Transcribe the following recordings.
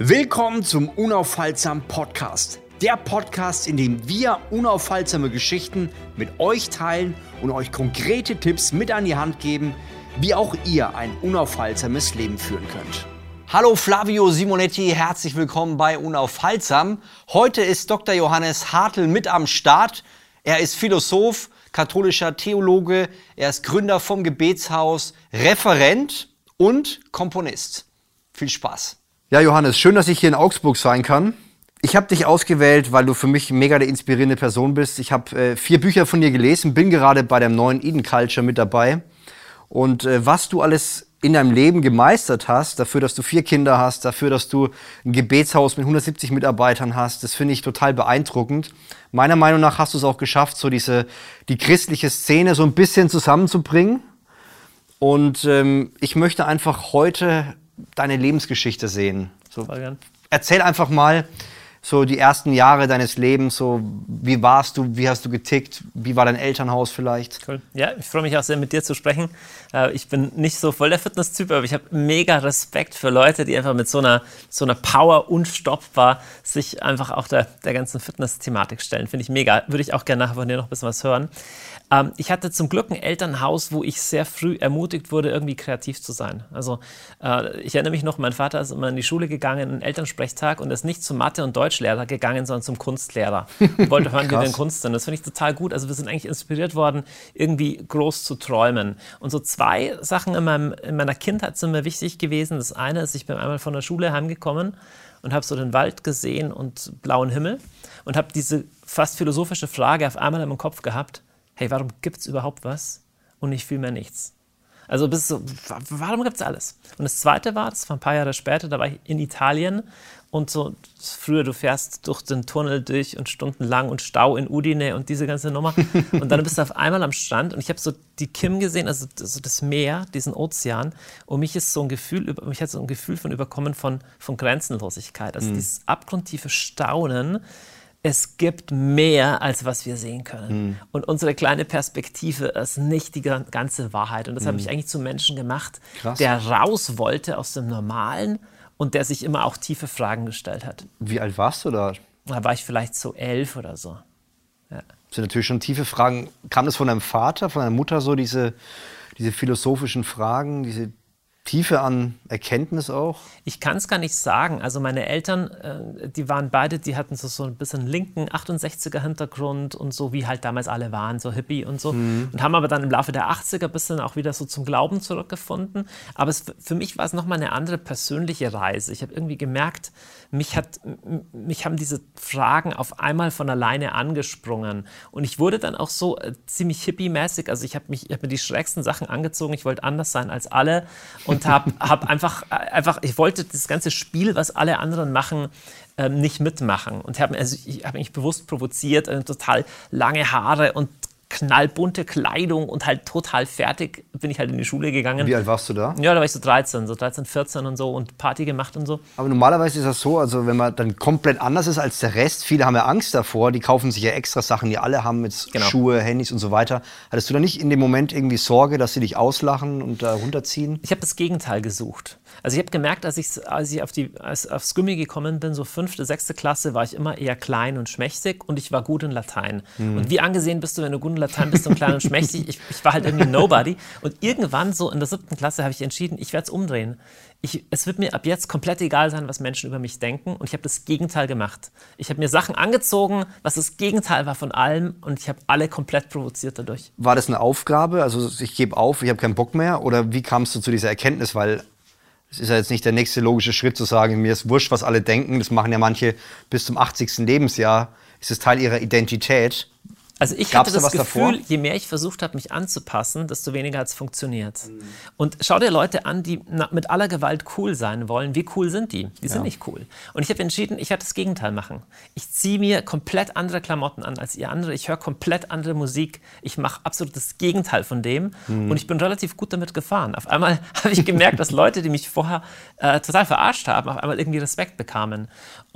Willkommen zum Unaufhaltsam Podcast. Der Podcast, in dem wir unaufhaltsame Geschichten mit euch teilen und euch konkrete Tipps mit an die Hand geben, wie auch ihr ein unaufhaltsames Leben führen könnt. Hallo Flavio Simonetti, herzlich willkommen bei Unaufhaltsam. Heute ist Dr. Johannes Hartl mit am Start. Er ist Philosoph, katholischer Theologe, er ist Gründer vom Gebetshaus, Referent und Komponist. Viel Spaß. Ja, Johannes, schön, dass ich hier in Augsburg sein kann. Ich habe dich ausgewählt, weil du für mich mega eine inspirierende Person bist. Ich habe äh, vier Bücher von dir gelesen, bin gerade bei dem neuen Eden Culture mit dabei. Und äh, was du alles in deinem Leben gemeistert hast, dafür, dass du vier Kinder hast, dafür, dass du ein Gebetshaus mit 170 Mitarbeitern hast, das finde ich total beeindruckend. Meiner Meinung nach hast du es auch geschafft, so diese, die christliche Szene so ein bisschen zusammenzubringen. Und ähm, ich möchte einfach heute deine Lebensgeschichte sehen. So, erzähl einfach mal so die ersten Jahre deines Lebens, so wie warst du, wie hast du getickt, wie war dein Elternhaus vielleicht? Cool. Ja, ich freue mich auch sehr mit dir zu sprechen. Äh, ich bin nicht so voll der Fitness-Typ, aber ich habe mega Respekt für Leute, die einfach mit so einer, so einer Power unstoppbar sich einfach auch der, der ganzen Fitness-Thematik stellen. Finde ich mega. Würde ich auch gerne nachher von dir noch ein bisschen was hören. Ähm, ich hatte zum Glück ein Elternhaus, wo ich sehr früh ermutigt wurde, irgendwie kreativ zu sein. Also äh, ich erinnere mich noch, mein Vater ist immer in die Schule gegangen, in einen Elternsprechtag und ist nicht zum Mathe- und Deutschlehrer gegangen, sondern zum Kunstlehrer und wollte hören, wie wir in Kunst sind. Das finde ich total gut. Also wir sind eigentlich inspiriert worden, irgendwie groß zu träumen. Und so zwei Sachen in, meinem, in meiner Kindheit sind mir wichtig gewesen. Das eine ist, ich bin einmal von der Schule heimgekommen und habe so den Wald gesehen und blauen Himmel und habe diese fast philosophische Frage auf einmal in meinem Kopf gehabt, hey, warum gibt es überhaupt was und nicht viel mehr nichts? Also bist so, warum gibt es alles? Und das Zweite war, das war ein paar Jahre später, da war ich in Italien und so früher, du fährst durch den Tunnel durch und stundenlang und Stau in Udine und diese ganze Nummer. Und dann bist du auf einmal am Strand und ich habe so die Kim gesehen, also das Meer, diesen Ozean. Und mich ist so ein Gefühl, mich hat so ein Gefühl von überkommen von, von Grenzenlosigkeit. Also mhm. dieses abgrundtiefe Staunen es gibt mehr, als was wir sehen können. Mhm. Und unsere kleine Perspektive ist nicht die ganze Wahrheit. Und das mhm. habe ich eigentlich zum Menschen gemacht, Krass. der raus wollte aus dem Normalen und der sich immer auch tiefe Fragen gestellt hat. Wie alt warst du da? Da war ich vielleicht so elf oder so. Ja. Das sind natürlich schon tiefe Fragen. Kam das von deinem Vater, von deiner Mutter so, diese, diese philosophischen Fragen, diese Tiefe an Erkenntnis auch? Ich kann es gar nicht sagen. Also meine Eltern, äh, die waren beide, die hatten so, so ein bisschen linken 68er Hintergrund und so, wie halt damals alle waren, so Hippie und so. Mhm. Und haben aber dann im Laufe der 80er ein bisschen auch wieder so zum Glauben zurückgefunden. Aber es, für mich war es nochmal eine andere persönliche Reise. Ich habe irgendwie gemerkt, mich, hat, mich haben diese Fragen auf einmal von alleine angesprungen. Und ich wurde dann auch so äh, ziemlich hippie-mäßig. Also ich habe hab mir die schrägsten Sachen angezogen. Ich wollte anders sein als alle. Und und habe hab einfach, einfach, ich wollte das ganze Spiel, was alle anderen machen, ähm, nicht mitmachen. Und hab, also ich habe mich bewusst provoziert, äh, total lange Haare und knallbunte Kleidung und halt total fertig bin ich halt in die Schule gegangen. Wie alt warst du da? Ja, da war ich so 13, so 13, 14 und so und Party gemacht und so. Aber normalerweise ist das so, also wenn man dann komplett anders ist als der Rest, viele haben ja Angst davor, die kaufen sich ja extra Sachen, die alle haben mit genau. Schuhe, Handys und so weiter. Hattest du da nicht in dem Moment irgendwie Sorge, dass sie dich auslachen und da runterziehen? Ich habe das Gegenteil gesucht. Also ich habe gemerkt, als ich, als ich auf die, als, aufs Gummi gekommen bin, so fünfte, sechste Klasse, war ich immer eher klein und schmächtig und ich war gut in Latein. Mhm. Und wie angesehen bist du, wenn du gut in Latein bist und klein und schmächtig? Ich, ich war halt irgendwie Nobody. Und irgendwann, so in der siebten Klasse, habe ich entschieden, ich werde es umdrehen. Ich, es wird mir ab jetzt komplett egal sein, was Menschen über mich denken. Und ich habe das Gegenteil gemacht. Ich habe mir Sachen angezogen, was das Gegenteil war von allem. Und ich habe alle komplett provoziert dadurch. War das eine Aufgabe? Also ich gebe auf, ich habe keinen Bock mehr? Oder wie kamst du zu dieser Erkenntnis? Weil es ist ja jetzt nicht der nächste logische Schritt zu sagen, mir ist wurscht, was alle denken. Das machen ja manche bis zum 80. Lebensjahr. Ist es Teil ihrer Identität. Also ich Gab's hatte das da Gefühl, davor? je mehr ich versucht habe, mich anzupassen, desto weniger hat es funktioniert. Mhm. Und schau dir Leute an, die mit aller Gewalt cool sein wollen. Wie cool sind die? Die sind nicht cool. Und ich habe entschieden, ich werde das Gegenteil machen. Ich ziehe mir komplett andere Klamotten an als ihr andere. Ich höre komplett andere Musik. Ich mache absolut das Gegenteil von dem. Mhm. Und ich bin relativ gut damit gefahren. Auf einmal habe ich gemerkt, dass Leute, die mich vorher äh, total verarscht haben, auf einmal irgendwie Respekt bekamen.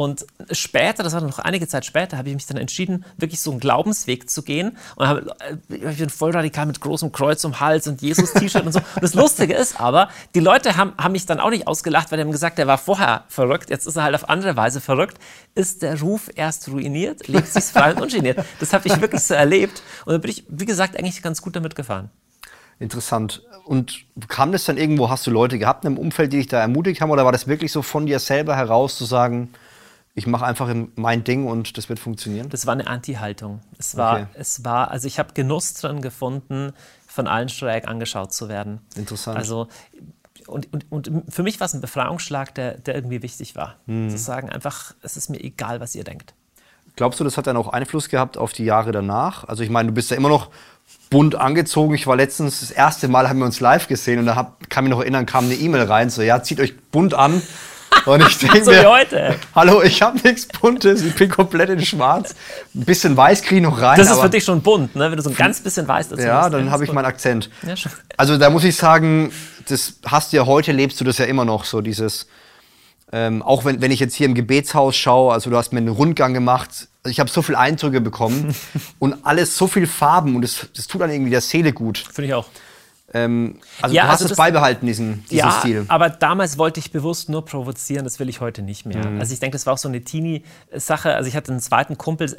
Und später, das war noch einige Zeit später, habe ich mich dann entschieden, wirklich so einen Glaubensweg zu gehen. Und hab, äh, ich bin voll radikal mit großem Kreuz um Hals und Jesus-T-Shirt und so. Und das Lustige ist aber, die Leute haben, haben mich dann auch nicht ausgelacht, weil die haben gesagt, der war vorher verrückt, jetzt ist er halt auf andere Weise verrückt. Ist der Ruf erst ruiniert, lebt sich frei und ungeniert. Das habe ich wirklich so erlebt. Und da bin ich, wie gesagt, eigentlich ganz gut damit gefahren. Interessant. Und kam das dann irgendwo, hast du Leute gehabt im Umfeld, die dich da ermutigt haben, oder war das wirklich so von dir selber heraus zu sagen, ich mache einfach mein Ding und das wird funktionieren? Das war eine Anti-Haltung. Es war, okay. es war, also ich habe Genuss dran gefunden, von allen schräg angeschaut zu werden. Interessant. Also und, und, und für mich war es ein Befreiungsschlag, der, der irgendwie wichtig war. Hm. Zu sagen einfach, es ist mir egal, was ihr denkt. Glaubst du, das hat dann auch Einfluss gehabt auf die Jahre danach? Also ich meine, du bist ja immer noch bunt angezogen. Ich war letztens das erste Mal, haben wir uns live gesehen und da hab, kann mich noch erinnern, kam eine E-Mail rein, so ja, zieht euch bunt an. Und ich denke so mir, heute. hallo, ich habe nichts Buntes, ich bin komplett in Schwarz. Ein bisschen Weiß kriege ich noch rein. Das ist für dich schon bunt, ne? wenn du so ein ganz bisschen Weiß dazu Ja, hast, dann habe ich meinen Akzent. Ja, also da muss ich sagen, das hast du ja heute, lebst du das ja immer noch, so dieses, ähm, auch wenn, wenn ich jetzt hier im Gebetshaus schaue, also du hast mir einen Rundgang gemacht, also ich habe so viele Eindrücke bekommen und alles so viel Farben und das, das tut dann irgendwie der Seele gut. Finde ich auch. Ähm, also ja, du hast also es beibehalten, diesen, diesen ja, Stil. aber damals wollte ich bewusst nur provozieren, das will ich heute nicht mehr. Mhm. Also ich denke, das war auch so eine Teenie-Sache. Also ich hatte einen zweiten Kumpel,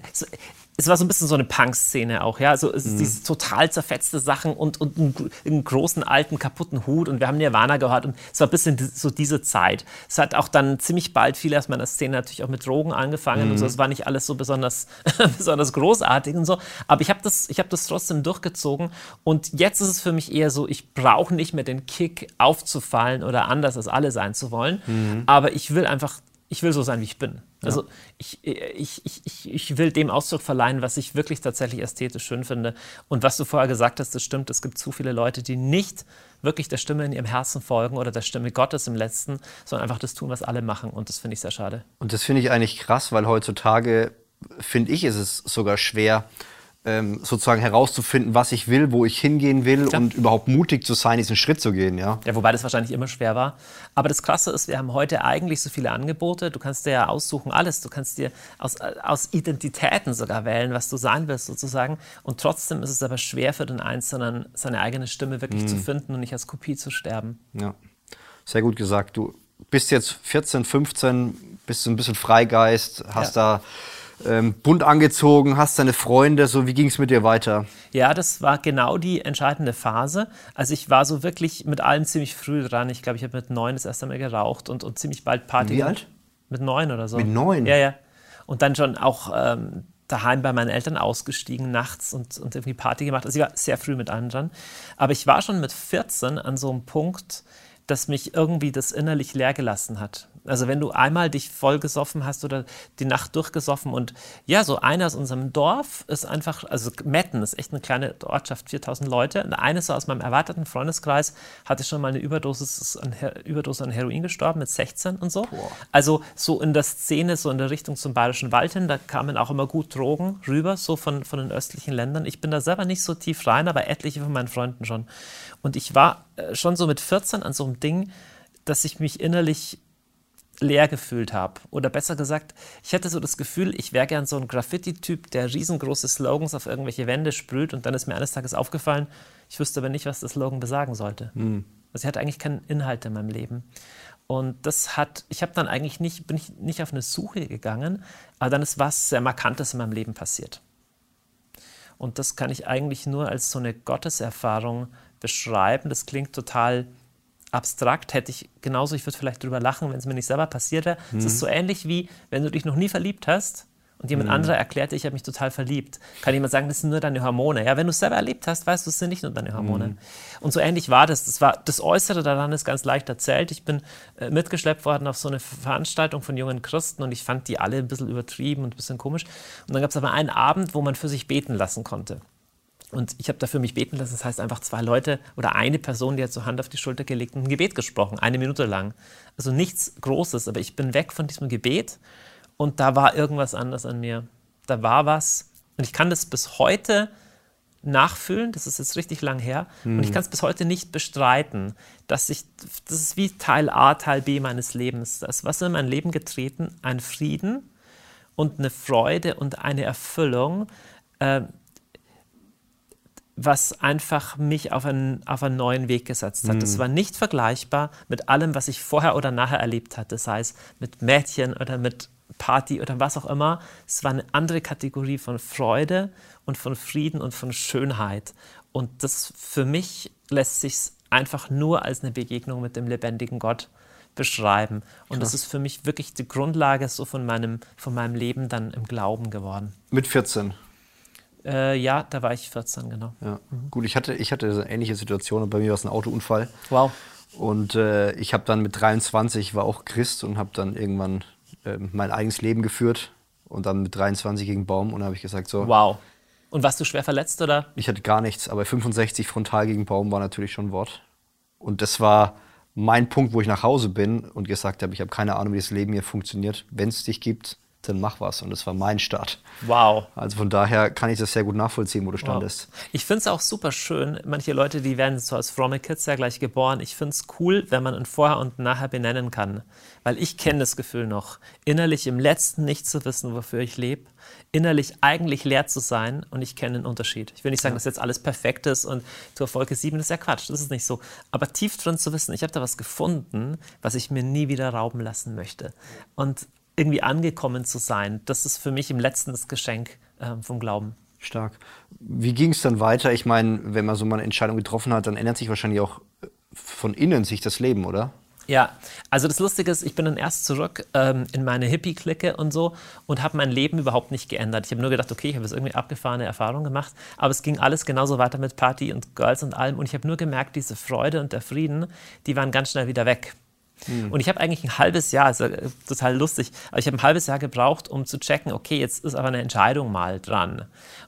es war so ein bisschen so eine Punk-Szene auch, ja. Also es, mhm. diese total zerfetzte Sachen und, und einen, einen, großen, alten, kaputten Hut und wir haben Nirvana gehört und es war ein bisschen so diese Zeit. Es hat auch dann ziemlich bald viele aus meiner Szene natürlich auch mit Drogen angefangen mhm. und so. Es war nicht alles so besonders, besonders großartig und so. Aber ich habe das, hab das trotzdem durchgezogen und jetzt ist es für mich eher so, ich brauche nicht mehr den Kick aufzufallen oder anders als alle sein zu wollen. Mhm. Aber ich will einfach ich will so sein, wie ich bin. Also ich, ich, ich, ich will dem Ausdruck verleihen, was ich wirklich tatsächlich ästhetisch schön finde. Und was du vorher gesagt hast, das stimmt. Es gibt zu viele Leute, die nicht wirklich der Stimme in ihrem Herzen folgen oder der Stimme Gottes im Letzten, sondern einfach das tun, was alle machen. Und das finde ich sehr schade. Und das finde ich eigentlich krass, weil heutzutage, finde ich, ist es sogar schwer, ähm, sozusagen herauszufinden, was ich will, wo ich hingehen will Klar. und überhaupt mutig zu sein, diesen Schritt zu gehen. Ja? ja, wobei das wahrscheinlich immer schwer war. Aber das Krasse ist, wir haben heute eigentlich so viele Angebote. Du kannst dir ja aussuchen alles. Du kannst dir aus, aus Identitäten sogar wählen, was du sein willst sozusagen. Und trotzdem ist es aber schwer für den Einzelnen, seine eigene Stimme wirklich mhm. zu finden und nicht als Kopie zu sterben. Ja, sehr gut gesagt. Du bist jetzt 14, 15, bist ein bisschen Freigeist, hast ja. da ähm, bunt angezogen, hast deine Freunde, so wie ging es mit dir weiter? Ja, das war genau die entscheidende Phase. Also ich war so wirklich mit allem ziemlich früh dran. Ich glaube, ich habe mit neun das erste Mal geraucht und, und ziemlich bald Party. Wie alt? Mit neun oder so. Mit neun? Ja, ja. Und dann schon auch ähm, daheim bei meinen Eltern ausgestiegen nachts und, und irgendwie Party gemacht. Also ich war sehr früh mit allen dran. Aber ich war schon mit 14 an so einem Punkt, dass mich irgendwie das innerlich leer gelassen hat. Also wenn du einmal dich vollgesoffen hast oder die Nacht durchgesoffen und ja, so einer aus unserem Dorf ist einfach, also Metten ist echt eine kleine Ortschaft, 4000 Leute. Und eines so aus meinem erweiterten Freundeskreis hatte schon mal eine Überdosis an, Überdosis an Heroin gestorben mit 16 und so. Boah. Also so in der Szene, so in der Richtung zum Bayerischen Wald hin, da kamen auch immer gut Drogen rüber, so von, von den östlichen Ländern. Ich bin da selber nicht so tief rein, aber etliche von meinen Freunden schon. Und ich war äh, schon so mit 14 an so einem Ding, dass ich mich innerlich leer gefühlt habe. Oder besser gesagt, ich hatte so das Gefühl, ich wäre gern so ein Graffiti-Typ, der riesengroße Slogans auf irgendwelche Wände sprüht und dann ist mir eines Tages aufgefallen, ich wüsste aber nicht, was der Slogan besagen sollte. Mhm. Also ich hatte eigentlich keinen Inhalt in meinem Leben. Und das hat, ich habe dann eigentlich nicht, bin ich nicht auf eine Suche gegangen, aber dann ist was sehr Markantes in meinem Leben passiert. Und das kann ich eigentlich nur als so eine Gotteserfahrung beschreiben. Das klingt total abstrakt, hätte ich genauso, ich würde vielleicht drüber lachen, wenn es mir nicht selber passiert wäre. Es ist mhm. so ähnlich wie, wenn du dich noch nie verliebt hast und jemand mhm. anderer erklärt dir, ich habe mich total verliebt. Kann jemand sagen, das sind nur deine Hormone. Ja, wenn du es selber erlebt hast, weißt du, es sind nicht nur deine Hormone. Mhm. Und so ähnlich war das. Das, war, das Äußere daran ist ganz leicht erzählt. Ich bin äh, mitgeschleppt worden auf so eine Veranstaltung von jungen Christen und ich fand die alle ein bisschen übertrieben und ein bisschen komisch. Und dann gab es aber einen Abend, wo man für sich beten lassen konnte. Und ich habe dafür mich beten lassen. Das heißt einfach zwei Leute oder eine Person, die hat so Hand auf die Schulter gelegt und ein Gebet gesprochen, eine Minute lang. Also nichts Großes, aber ich bin weg von diesem Gebet und da war irgendwas anders an mir. Da war was und ich kann das bis heute nachfühlen. Das ist jetzt richtig lang her mhm. und ich hm. kann es bis heute nicht bestreiten, dass ich das ist wie Teil A, Teil B meines Lebens. Das was in mein Leben getreten, ein Frieden und eine Freude und eine Erfüllung. Äh, was einfach mich auf einen, auf einen neuen Weg gesetzt hat. Das war nicht vergleichbar mit allem, was ich vorher oder nachher erlebt hatte, sei es mit Mädchen oder mit Party oder was auch immer. Es war eine andere Kategorie von Freude und von Frieden und von Schönheit. Und das für mich lässt sich einfach nur als eine Begegnung mit dem lebendigen Gott beschreiben. Und das ist für mich wirklich die Grundlage so von meinem, von meinem Leben dann im Glauben geworden. Mit 14. Äh, ja, da war ich 14, genau. Ja. Gut, ich hatte, ich hatte eine ähnliche Situation und bei mir war es ein Autounfall. Wow. Und äh, ich habe dann mit 23, war auch Christ und habe dann irgendwann äh, mein eigenes Leben geführt und dann mit 23 gegen Baum und habe ich gesagt, so, Wow. Und warst du schwer verletzt oder? ich hatte gar nichts, aber 65 frontal gegen Baum war natürlich schon ein Wort. Und das war mein Punkt, wo ich nach Hause bin und gesagt habe, ich habe keine Ahnung, wie das Leben hier funktioniert. Wenn es dich gibt, dann mach was. Und das war mein Start. Wow. Also von daher kann ich das sehr gut nachvollziehen, wo du Wow. standest. Ich finde es auch super schön. Manche Leute, die werden so als fromme Kids ja gleich geboren. Ich finde es cool, wenn man ein Vorher und ein Nachher benennen kann. Weil ich kenne das Gefühl noch, innerlich im Letzten nicht zu wissen, wofür ich lebe, innerlich eigentlich leer zu sein und ich kenne den Unterschied. Ich will nicht sagen, dass jetzt alles perfekt ist und zur Folge 7 ist ja Quatsch, das ist nicht so. Aber tief drin zu wissen, ich habe da was gefunden, was ich mir nie wieder rauben lassen möchte. Und irgendwie angekommen zu sein, das ist für mich im Letzten das Geschenk ähm, vom Glauben. Stark. Wie ging es dann weiter? Ich meine, wenn man so mal eine Entscheidung getroffen hat, dann ändert sich wahrscheinlich auch äh, von innen sich das Leben, oder? Ja, also das Lustige ist, ich bin dann erst zurück ähm, in meine Hippie-Clique und so und habe mein Leben überhaupt nicht geändert. Ich habe nur gedacht, okay, ich habe jetzt irgendwie abgefahrene Erfahrungen gemacht, aber es ging alles genauso weiter mit Party und Girls und allem und ich habe nur gemerkt, diese Freude und der Frieden, die waren ganz schnell wieder weg. Und ich habe eigentlich ein halbes Jahr, also total lustig, aber ich habe ein halbes Jahr gebraucht, um zu checken, okay, jetzt ist aber eine Entscheidung mal dran.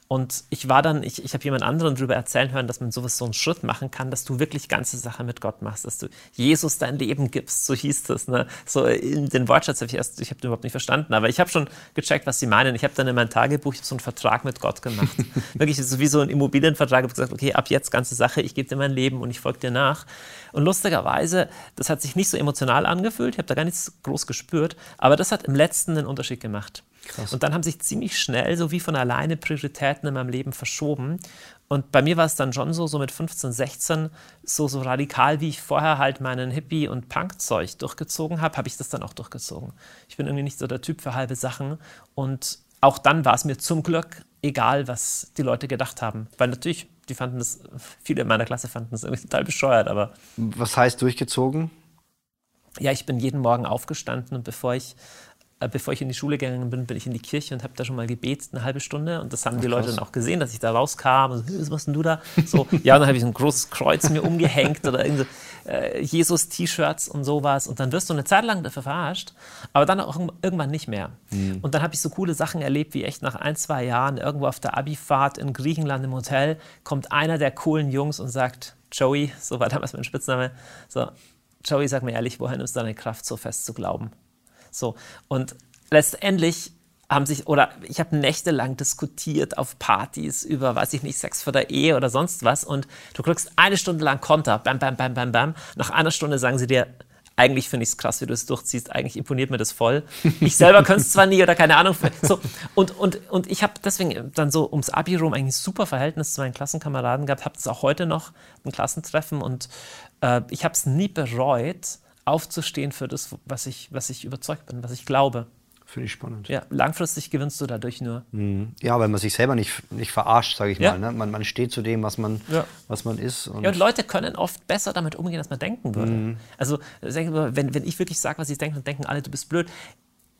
Und ich war dann, ich, ich habe jemand anderen darüber erzählen hören, dass man sowas so einen Schritt machen kann, dass du wirklich ganze Sache mit Gott machst, dass du Jesus dein Leben gibst, so hieß das. Ne? So in den Wortschatz habe ich erst, ich habe den überhaupt nicht verstanden, aber ich habe schon gecheckt, was sie meinen. Ich habe dann in meinem Tagebuch so einen Vertrag mit Gott gemacht. wirklich so wie so ein Immobilienvertrag. Ich habe gesagt, okay, ab jetzt ganze Sache, ich gebe dir mein Leben und ich folge dir nach. Und lustigerweise, das hat sich nicht so emotional angefühlt, ich habe da gar nichts groß gespürt, aber das hat im letzten einen Unterschied gemacht. Und dann haben sich ziemlich schnell, so wie von alleine, Prioritäten in meinem Leben verschoben. Und bei mir war es dann schon so, so mit 15, 16, so, so radikal, wie ich vorher halt meinen Hippie- und Punk-Zeug durchgezogen habe, habe ich das dann auch durchgezogen. Ich bin irgendwie nicht so der Typ für halbe Sachen. Und auch dann war es mir zum Glück egal, was die Leute gedacht haben. Weil natürlich, die fanden das, viele in meiner Klasse fanden das irgendwie total bescheuert, aber Was heißt durchgezogen? Ja, ich bin jeden Morgen aufgestanden und bevor ich, äh, bevor ich in die Schule gegangen bin, bin ich in die Kirche und habe da schon mal gebetet, eine halbe Stunde. Und das haben die Leute krass. dann auch gesehen, dass ich da rauskam. Und so, "Hey, was machst denn du da? So, ja, und dann habe ich so ein großes Kreuz mir umgehängt oder irgendwie äh, Jesus-T-Shirts und sowas. Und dann wirst du eine Zeit lang dafür verarscht, aber dann auch irgendwann nicht mehr. Und dann habe ich so coole Sachen erlebt, wie echt nach ein, zwei Jahren irgendwo auf der Abifahrt in Griechenland im Hotel kommt einer der coolen Jungs und sagt, Joey, so war damals mein Spitzname, so, Joey, sag mir ehrlich, woher nimmst du deine Kraft, so fest zu glauben? So, und letztendlich haben sich, oder ich habe nächtelang diskutiert auf Partys über, weiß ich nicht, Sex vor der Ehe oder sonst was und du kriegst eine Stunde lang Konter, bam, bam, bam, bam, bam. Nach einer Stunde sagen sie dir, eigentlich finde ich es krass, wie du es durchziehst, eigentlich imponiert mir das voll. Ich selber könnte es zwar nie oder keine Ahnung. So, und, und, und ich habe deswegen dann so ums Abi rum eigentlich ein super Verhältnis zu meinen Klassenkameraden gehabt, habe es auch heute noch, ein Klassentreffen und äh, ich habe es nie bereut, aufzustehen für das, was ich, was ich überzeugt bin, was ich glaube. Finde ich spannend. Ja, langfristig gewinnst du dadurch nur. Ja, weil man sich selber nicht, nicht verarscht, sage ich Ja. mal. Ne? Man, man steht zu dem, was man, Ja. was man ist. Und Ja, und Leute können oft besser damit umgehen, als man denken würde. Also, ich mal, wenn, wenn ich wirklich sage, was ich denke, dann denken alle, du bist blöd.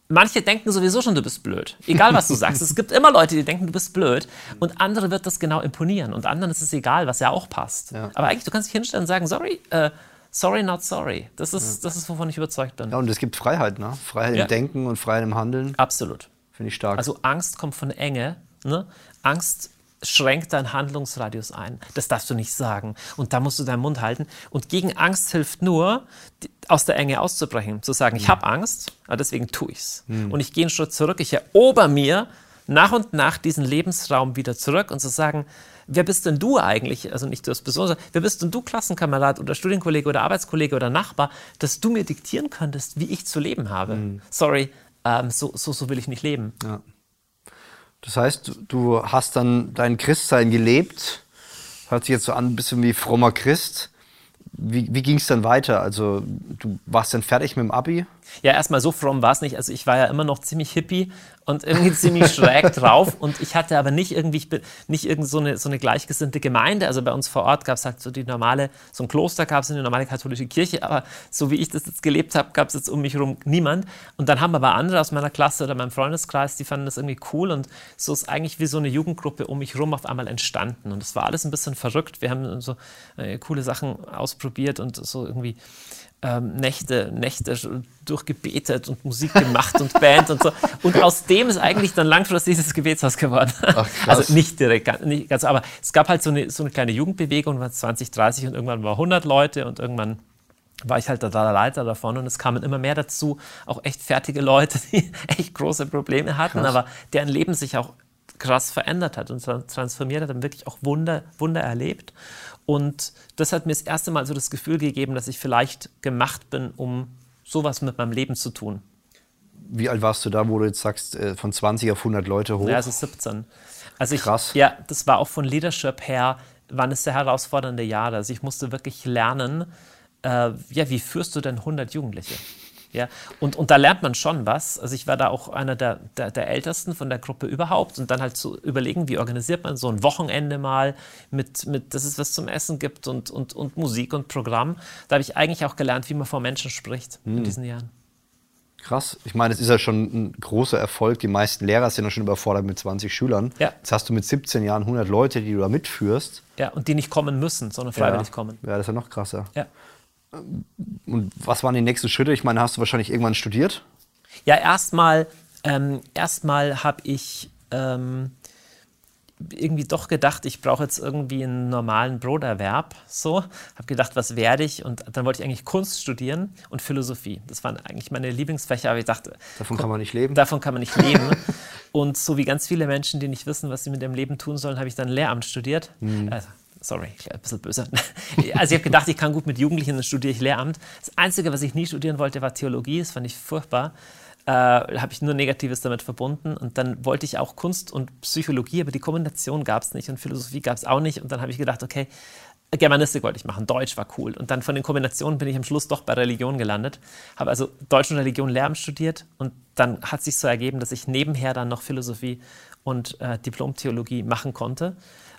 Manche denken sowieso schon, du bist blöd. Egal, was du sagst. Es gibt immer Leute, die denken, du bist blöd. Und andere wird das genau imponieren. Und anderen ist es egal, was ja auch passt. Ja. Aber eigentlich, du kannst dich hinstellen und sagen, sorry, äh, sorry, not sorry. Das ist, das ist, wovon ich überzeugt bin. ja, und es gibt Freiheit, ne? Freiheit Ja. im Denken und Freiheit im Handeln. Absolut. Finde ich stark. Also Angst kommt von Enge. Ne? Angst schränkt deinen Handlungsradius ein. Das darfst du nicht sagen. Und da musst du deinen Mund halten. Und gegen Angst hilft nur, aus der Enge auszubrechen. Zu sagen, ich habe Angst, aber deswegen tue ich's. Und ich gehe einen Schritt zurück. Ich erober mir nach und nach diesen Lebensraum wieder zurück und zu sagen, wer bist denn du eigentlich, also nicht das Besondere, wer bist denn du Klassenkamerad oder Studienkollege oder Arbeitskollege oder Nachbar, dass du mir diktieren könntest, wie ich zu leben habe? Sorry, ähm, so, so, so will ich nicht leben. Ja. Das heißt, du- du hast dann dein Christsein gelebt Hört sich jetzt so an, ein bisschen wie frommer Christ. Wie, wie ging es dann weiter? Also, du warst dann fertig mit dem Abi? Ja, erstmal so fromm war es nicht. Also ich war ja immer noch ziemlich hippie und irgendwie ziemlich schräg drauf. Und ich hatte aber nicht irgendwie, ich bin nicht irgend so eine, so eine gleichgesinnte Gemeinde. Also bei uns vor Ort gab es halt so die normale, so ein Kloster gab es eine normale katholische Kirche, aber so wie ich das jetzt gelebt habe, gab es jetzt um mich herum niemand. Und dann haben aber andere aus meiner Klasse oder meinem Freundeskreis, die fanden das irgendwie cool. Und so ist eigentlich wie so eine Jugendgruppe um mich herum auf einmal entstanden. Und es war alles ein bisschen verrückt. Wir haben so äh, coole Sachen ausprobiert und so irgendwie ähm, Nächte, Nächte durchgebetet und Musik gemacht und Band und so. Und aus dem ist eigentlich dann langfristig dieses Gebetshaus geworden. Ach, also nicht direkt, nicht ganz, aber es gab halt so eine, so eine kleine Jugendbewegung, war 20, 30 und irgendwann war 100 Leute und irgendwann war ich halt der Leiter davon und es kamen immer mehr dazu, auch echt fertige Leute, die echt große Probleme hatten, krass. aber deren Leben sich auch krass verändert hat und transformiert hat, haben wirklich auch Wunder, Wunder erlebt. Und das hat mir das erste Mal so das Gefühl gegeben, dass ich vielleicht gemacht bin, um sowas mit meinem Leben zu tun. Wie alt warst du da, wo du jetzt sagst, äh, von 20 auf 100 Leute hoch? Ja, also 17. Also ich, Krass. Ja, das war auch von Leadership her, waren es sehr herausfordernde Jahre. Also ich musste wirklich lernen, äh, ja, wie führst du denn 100 Jugendliche? Ja, und, und da lernt man schon was. Also ich war da auch einer der, der, der, Ältesten von der Gruppe überhaupt und dann halt zu überlegen, wie organisiert man so ein Wochenende mal mit, mit dass es was zum Essen gibt und, und, und Musik und Programm. Da habe ich eigentlich auch gelernt, wie man vor Menschen spricht hm. in diesen Jahren. Krass. Ich meine, es ist ja schon ein großer Erfolg. Die meisten Lehrer sind ja schon überfordert mit 20 Schülern. Ja. Jetzt hast du mit 17 Jahren 100 Leute, die du da mitführst. Ja, und die nicht kommen müssen, sondern freiwillig ja. kommen. Ja, das ist ja noch krasser. Ja. Und was waren die nächsten Schritte? Ich meine, hast du wahrscheinlich irgendwann studiert? Ja, erstmal ähm, erstmal habe ich ähm, irgendwie doch gedacht, ich brauche jetzt irgendwie einen normalen Broterwerb. So, habe gedacht, was werde ich? Und dann wollte ich eigentlich Kunst studieren und Philosophie. Das waren eigentlich meine Lieblingsfächer, aber ich dachte, davon kann man nicht leben. Davon kann man nicht leben. und so wie ganz viele Menschen, die nicht wissen, was sie mit ihrem Leben tun sollen, habe ich dann Lehramt studiert. Mhm. Also, sorry, ein bisschen böse. Also ich habe gedacht, ich kann gut mit Jugendlichen, dann studiere ich Lehramt. Das Einzige, was ich nie studieren wollte, war Theologie. Das fand ich furchtbar. Äh, habe ich nur Negatives damit verbunden. Und dann wollte ich auch Kunst und Psychologie, aber die Kombination gab es nicht und Philosophie gab es auch nicht. Und dann habe ich gedacht, okay, Germanistik wollte ich machen, Deutsch war cool. Und dann von den Kombinationen bin ich am Schluss doch bei Religion gelandet. Habe also Deutsch und Religion Lehramt studiert und dann hat sich so ergeben, dass ich nebenher dann noch Philosophie und äh, Diplom-Theologie machen konnte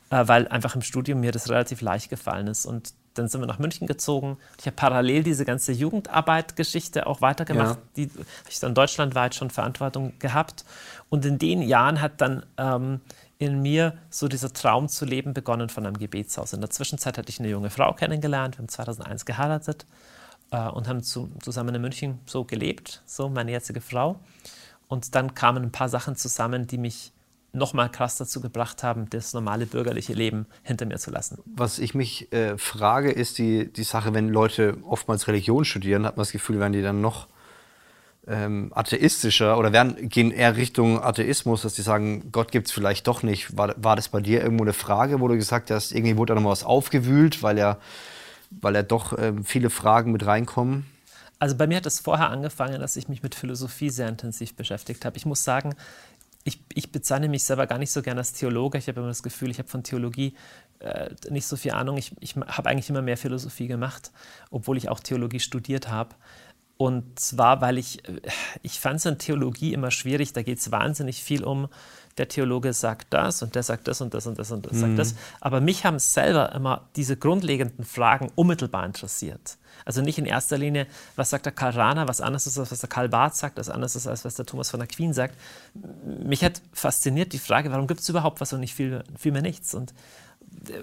äh, weil einfach im Studium mir das relativ leicht gefallen ist. Und dann sind wir nach München gezogen. Ich habe parallel diese ganze Jugendarbeit-Geschichte auch weitergemacht. Ja. Die habe ich dann deutschlandweit schon Verantwortung gehabt. Und in den Jahren hat dann ähm, in mir so dieser Traum zu leben begonnen von einem Gebetshaus. In der Zwischenzeit hatte ich eine junge Frau kennengelernt. Wir haben 2001 geheiratet äh, und haben zu, zusammen in München so gelebt, so meine jetzige Frau. Und dann kamen ein paar Sachen zusammen, die mich nochmal krass dazu gebracht haben, das normale bürgerliche Leben hinter mir zu lassen. Was ich mich äh, frage, ist die, die Sache, wenn Leute oftmals Religion studieren, hat man das Gefühl, werden die dann noch ähm, atheistischer oder werden, gehen eher Richtung Atheismus, dass die sagen, Gott gibt es vielleicht doch nicht. War, war das bei dir irgendwo eine Frage, wo du gesagt hast, irgendwie wurde da nochmal was aufgewühlt, weil er, weil er doch ähm, viele Fragen mit reinkommen? Also bei mir hat es vorher angefangen, dass ich mich mit Philosophie sehr intensiv beschäftigt habe. Ich muss sagen, ich, ich bezeichne mich selber gar nicht so gerne als Theologe. Ich habe immer das Gefühl, ich habe von Theologie äh, nicht so viel Ahnung. Ich, ich habe eigentlich immer mehr Philosophie gemacht, obwohl ich auch Theologie studiert habe. Und zwar, weil ich, äh, ich fand es in Theologie immer schwierig, da geht es wahnsinnig viel um, der Theologe sagt das und der sagt das und das und das und das mhm. sagt das. Aber mich haben selber immer diese grundlegenden Fragen unmittelbar interessiert. Also nicht in erster Linie, was sagt der Karl Rahner, was anderes ist, als was der Karl Barth sagt, was anderes ist, als was der Thomas von Aquin sagt. Mich hat fasziniert die Frage, warum gibt es überhaupt was und nicht viel, viel mehr nichts? Und,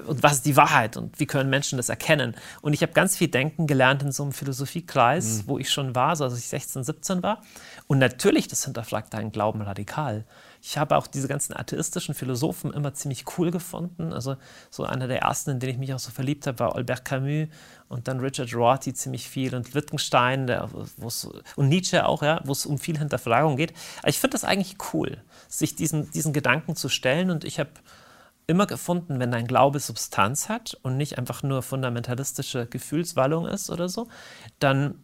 und was ist die Wahrheit und wie können Menschen das erkennen? Und ich habe ganz viel Denken gelernt in so einem Philosophiekreis, mhm. wo ich schon war, so als ich 16, 17 war. Und natürlich, das hinterfragt deinen Glauben radikal. Ich habe auch diese ganzen atheistischen Philosophen immer ziemlich cool gefunden. Also so einer der ersten, in den ich mich auch so verliebt habe, war Albert Camus und dann Richard Rorty ziemlich viel und Wittgenstein der, und Nietzsche auch, ja, wo es um viel Hinterfragung geht. Aber ich finde das eigentlich cool, sich diesen, diesen Gedanken zu stellen und ich habe immer gefunden, wenn dein Glaube Substanz hat und nicht einfach nur fundamentalistische Gefühlswallung ist oder so, dann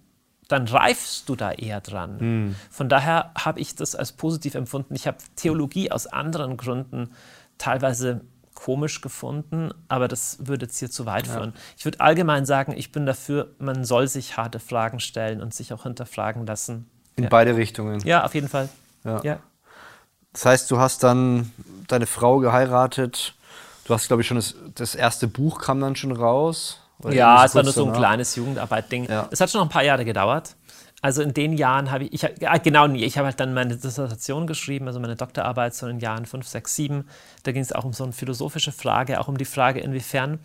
dann reifst du da eher dran. Mhm. Von daher habe ich das als positiv empfunden. Ich habe Theologie aus anderen Gründen teilweise komisch gefunden, aber das würde jetzt hier zu weit ja. führen. Ich würde allgemein sagen, ich bin dafür, man soll sich harte Fragen stellen und sich auch hinterfragen lassen. In ja. beide Richtungen. Ja, auf jeden Fall. Ja. ja. Das heißt, du hast dann deine Frau geheiratet. Du hast, glaube ich, schon das, das erste Buch kam dann schon raus. Ja, es war nur so ein kleines Jugendarbeit-Ding. Es hat schon noch ein paar Jahre gedauert. Also in den Jahren habe ich, ich ja, genau, ich habe halt dann meine Dissertation geschrieben, also meine Doktorarbeit so in den Jahren 5, 6, 7. Da ging es auch um so eine philosophische Frage, auch um die Frage, inwiefern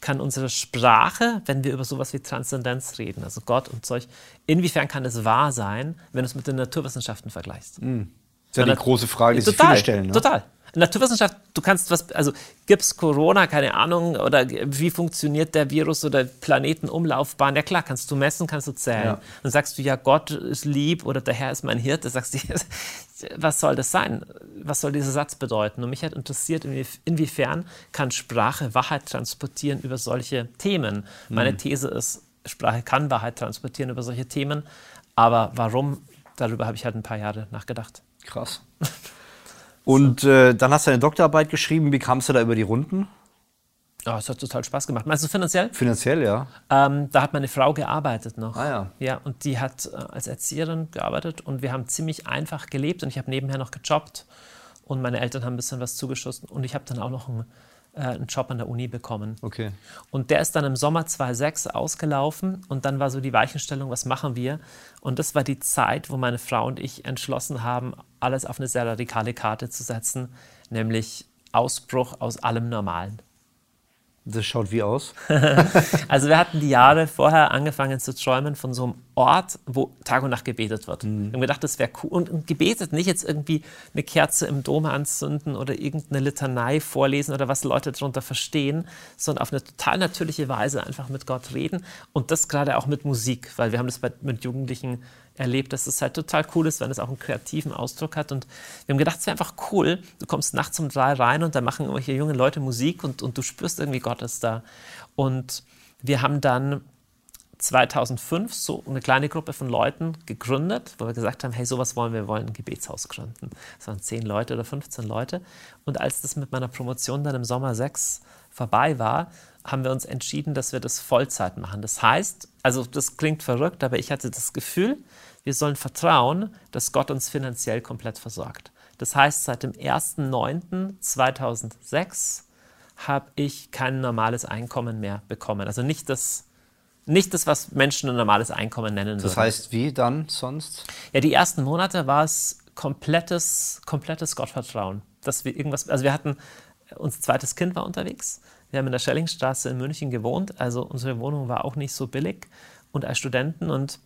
kann unsere Sprache, wenn wir über sowas wie Transzendenz reden, also Gott und Zeug, inwiefern kann es wahr sein, wenn du es mit den Naturwissenschaften vergleichst? Mhm. Das ist ja die große Frage, die total, sich viele stellen. Ne? Total. Naturwissenschaft, du kannst was, also gibt es Corona, keine Ahnung, oder wie funktioniert der Virus oder Planetenumlaufbahn? Ja klar, kannst du messen, kannst du zählen. Ja. Dann sagst du, ja, Gott ist lieb oder der Herr ist mein Hirte. Sagst du, was soll das sein? Was soll dieser Satz bedeuten? Und mich hat interessiert, inwiefern kann Sprache Wahrheit transportieren über solche Themen? Meine mhm. These ist, Sprache kann Wahrheit transportieren über solche Themen, aber warum? Darüber habe ich halt ein paar Jahre nachgedacht. Krass. Und äh, dann hast du eine Doktorarbeit geschrieben. Wie kamst du da über die Runden? Ja, es hat total Spaß gemacht. Meinst du finanziell? Finanziell, ja. Ähm, da hat meine Frau gearbeitet noch. Ah ja. Ja, und die hat äh, als Erzieherin gearbeitet und wir haben ziemlich einfach gelebt und ich habe nebenher noch gejobbt und meine Eltern haben ein bisschen was zugeschossen und ich habe dann auch noch ein äh, einen Job an der Uni bekommen. Okay. Und der ist dann im Sommer 2006 ausgelaufen und dann war so die Weichenstellung, was machen wir? Und das war die Zeit, wo meine Frau und ich entschlossen haben, alles auf eine sehr radikale Karte zu setzen, nämlich Ausbruch aus allem Normalen. Das schaut wie aus? also wir hatten die Jahre vorher angefangen zu träumen von so einem Ort, wo Tag und Nacht gebetet wird. Mhm. Wir haben gedacht, das wäre cool. Und, und, gebetet, nicht jetzt irgendwie eine Kerze im Dom anzünden oder irgendeine Litanei vorlesen oder was Leute darunter verstehen, sondern auf eine total natürliche Weise einfach mit Gott reden. Und das gerade auch mit Musik, weil wir haben das bei, mit Jugendlichen erlebt, dass es halt total cool ist, wenn es auch einen kreativen Ausdruck hat. Und wir haben gedacht, es wäre einfach cool. Du kommst nachts um drei rein und da machen irgendwelche jungen Leute Musik und, und du spürst irgendwie, Gott ist da. Und wir haben dann 2005 so eine kleine Gruppe von Leuten gegründet, wo wir gesagt haben, hey, sowas wollen wir, wir wollen ein Gebetshaus gründen. Das waren 10 Leute oder 15 Leute. Und als das mit meiner Promotion dann im Sommer 6 vorbei war, haben wir uns entschieden, dass wir das Vollzeit machen. Das heißt, also das klingt verrückt, aber ich hatte das Gefühl, wir sollen vertrauen, dass Gott uns finanziell komplett versorgt. Das heißt, seit dem 1.9.2006 habe ich kein normales Einkommen mehr bekommen. Also nicht das, nicht das, was Menschen ein normales Einkommen nennen würden. Das heißt, wie dann sonst? Ja, die ersten Monate war es komplettes, komplettes Gottvertrauen. Dass wir irgendwas, also wir hatten, unser zweites Kind war unterwegs. Wir haben in der Schellingstraße in München gewohnt, also unsere Wohnung war auch nicht so billig und als Studenten und